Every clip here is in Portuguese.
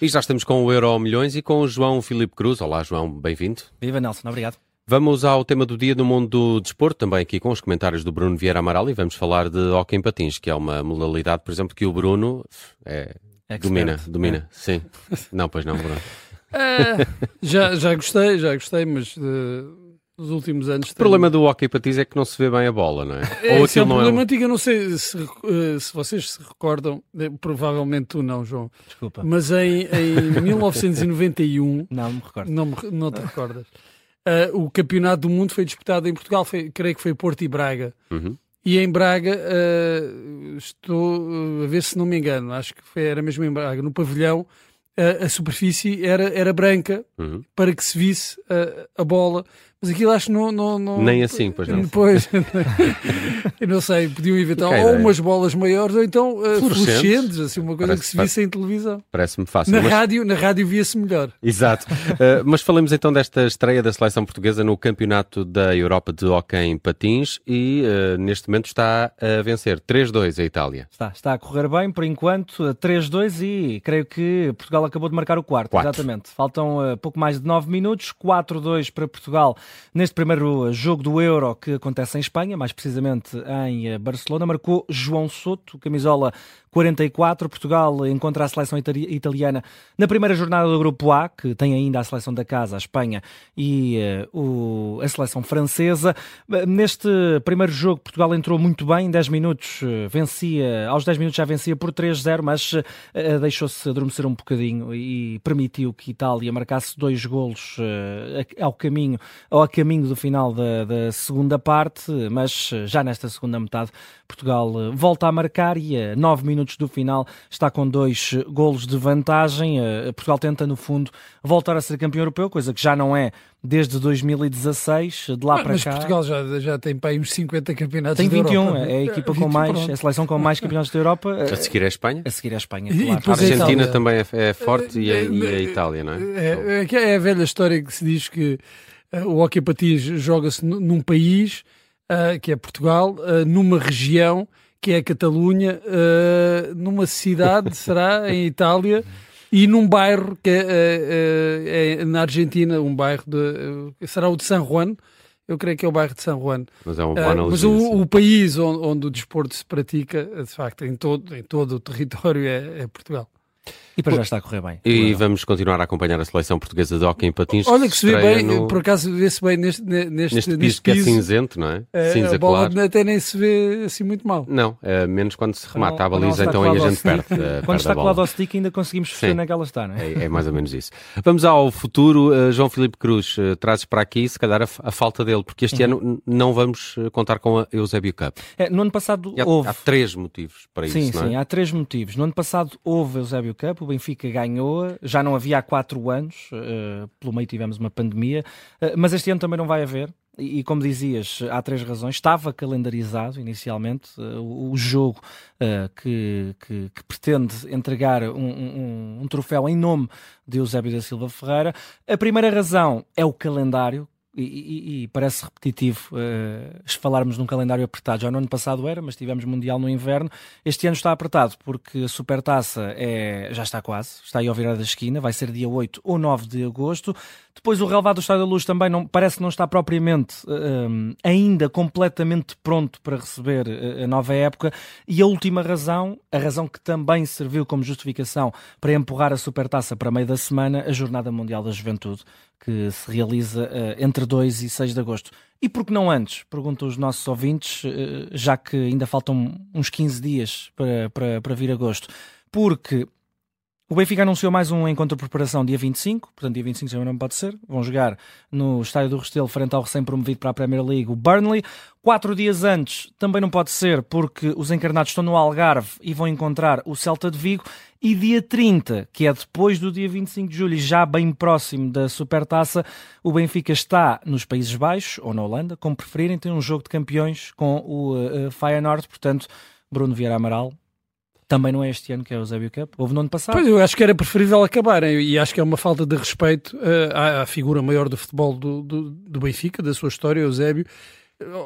E já estamos com o Euro Milhões e com o João Filipe Cruz. Olá, João, bem-vindo. Viva Nelson, obrigado. Vamos ao tema do dia no mundo do desporto, também aqui com os comentários do Bruno Vieira Amaral e vamos falar de hockey em patins, que é uma modalidade, por exemplo, que o Bruno é, domina, domina, é. sim. Não, pois não, Bruno. É, já, já gostei, já gostei, mas uh, nos últimos anos. O problema do hockey patins é que não se vê bem a bola, não é? é Ou é um problema é antigo, eu não sei se, uh, se vocês se recordam, eh, provavelmente tu não, João. Desculpa. Mas em, em 1991. não me recordo. Não, não te recordas. Uh, o campeonato do mundo foi disputado em Portugal, foi, creio que foi Porto e Braga. Uhum. E em Braga, uh, estou a ver se não me engano, acho que foi, era mesmo em Braga, no pavilhão, uh, a superfície era, era branca uhum. para que se visse a bola mas aquilo acho que não, não, não... Nem assim, pois não. Pois, eu não sei, podiam inventar ou umas bolas maiores ou então uh, fluorescentes, assim, uma coisa Parece que se visse em televisão. Parece-me fácil. Na mas... rádio, na rádio via-se melhor. Exato. Uh, mas falemos então desta estreia da seleção portuguesa no Campeonato da Europa de Hockey em Patins e uh, neste momento está a vencer 3-2 a Itália. Está, está a correr bem por enquanto, 3-2 e creio que Portugal acabou de marcar o quarto. Quatro. Exatamente. Faltam pouco mais de 9 minutos, 4-2 para Portugal Neste primeiro jogo do Euro que acontece em Espanha, mais precisamente em eh, Barcelona, marcou João Soto, camisola 44. Portugal encontra a seleção italiana na primeira jornada do Grupo A, que tem ainda a seleção da casa, a Espanha, e uh, o, a seleção francesa. Neste primeiro jogo, Portugal entrou muito bem, 10 minutos eh, vencia, aos 10 minutos já vencia por 3-0, mas uh, deixou-se adormecer um bocadinho e permitiu que Itália marcasse dois golos uh, ao caminho, ao caminho do final da, da segunda parte, mas já nesta segunda metade, Portugal volta a marcar e a 9 minutos minutos do final está com dois golos de vantagem. Eh, Portugal tenta, no fundo, voltar a ser campeão europeu, coisa que já não é desde 2016, de lá ah, para mas cá. Mas Portugal já, já tem para aí uns 50 campeonatos Tem 21, Europa. é a equipa com mais, é a seleção com mais campeonatos da Europa. A seguir é a Espanha? A seguir é a Espanha, claro. a Argentina a também é, é forte e, a, e, a, Itália, não é? É, é, é a velha história que se diz que o hockey patins joga-se num país, uh, que é Portugal, uh, numa região que é a Catalunha, uh, numa cidade, será, em Itália, e num bairro que é, uh, é, na Argentina, um bairro de. será o de San Juan. Eu creio que é o bairro de San Juan. Mas é uma boa uh, Mas o, o país onde, onde, o desporto se pratica, de facto, em todo, em todo o território, é, é Portugal. E para já está a correr bem. E vamos continuar a acompanhar a seleção portuguesa de hockey em patins. Olha que se vê bem, no... por acaso vê-se bem neste, neste, neste, piso que é cinzento, não é? é Cinza a bola claro. até nem se vê assim muito mal. Não, é, menos quando se remata a baliza, então aí a gente perde. Uh, quando está colado ao stick ainda conseguimos perceber onde é que ela está, não é? é? é? mais ou menos isso. Vamos ao futuro. Uh, João Filipe Cruz, uh, trazes para aqui se calhar a, a falta dele, porque este uhum. ano não vamos contar com a Eusébio Cup. É, no ano passado há, houve... Há três motivos para sim, isso, Sim, sim, há três motivos. No ano passado houve Eusébio Cup, o Benfica ganhou já não havia há quatro anos, uh, pelo meio tivemos uma pandemia, uh, mas este ano também não vai haver. E, como dizias, há três razões. Estava calendarizado inicialmente uh, o, o, jogo que, que, que, pretende entregar um, um, um, troféu em nome de Eusébio da Silva Ferreira. A primeira razão é o calendário, e, e, parece repetitivo uh, falarmos num calendário apertado. Já no ano passado era, mas tivemos Mundial no inverno. Este ano está apertado porque a Supertaça é, já está quase, está aí ao virar da esquina, vai ser dia 8 ou 9 de agosto. Depois o relevado do Estádio da Luz também não, parece não está propriamente uh, ainda completamente pronto para receber uh, a nova época. E a última razão, a razão que também serviu como justificação para empurrar a Supertaça para meio da semana, a Jornada Mundial da Juventude que se realiza uh, entre 2 e 6 de agosto. E por que não antes? Perguntam os nossos ouvintes, uh, já que ainda faltam uns 15 dias para, para, para vir agosto. Porque o Benfica anunciou mais um encontro de preparação dia 25, portanto dia 25 já não pode ser. Vão jogar no estádio do Restelo frente ao recém-promovido para a Premier League, o Burnley. Quatro dias antes também não pode ser porque os encarnados estão no Algarve e vão encontrar o Celta de Vigo. E dia 30, que é depois do dia 25 de julho, já bem próximo da Supertaça, o Benfica está nos Países Baixos ou na Holanda, como preferirem, tem um jogo de campeões com o uh, Feyenoord, portanto, Bruno Vieira Amaral, também não é este ano que é o Eusébio Cup, houve no ano passado. Pois, eu acho que era preferível acabarem e acho que é uma falta de respeito uh, à, à, figura maior do futebol do, do, do, Benfica, da sua história, Eusébio.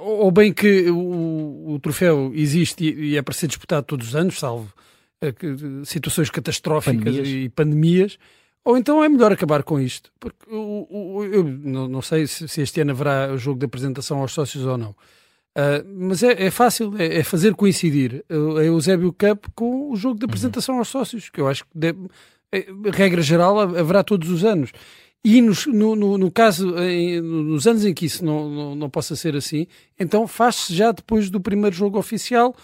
Ou bem que o, o troféu existe e, e, é para ser disputado todos os anos, salvo uh, situações catastróficas pandemias. e pandemias, ou então é melhor acabar com isto. Porque o, o, eu não, sei se, se, este ano haverá o jogo de apresentação aos sócios ou não. Uh, mas é, é fácil, é, é, fazer coincidir a Eusébio Cup com o jogo de uhum. apresentação uhum. aos sócios, que eu acho que, deve, é, regra geral, haverá todos os anos. E no, no, no caso, em, nos anos em que isso não, não, não possa ser assim, então faz-se já depois do primeiro jogo oficial,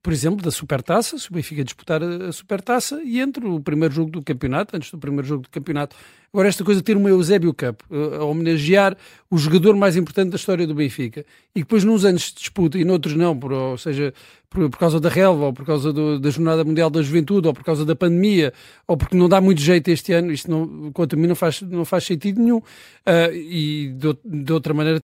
por exemplo, da Supertaça, se o Benfica disputar a Supertaça, e entre o primeiro jogo do campeonato, antes do primeiro jogo do campeonato. Agora, esta coisa de ter uma Eusébio Cup, eh, a homenagear o jogador mais importante da história do Benfica, e depois nos anos de disputa e noutros não, por, ou seja, por, por causa da relva, ou por causa do, da Jornada Mundial da Juventude, ou por causa da pandemia, ou porque não dá muito jeito este ano, isto não, quanto a mim não faz, não faz sentido nenhum. Uh, e de, de, outra maneira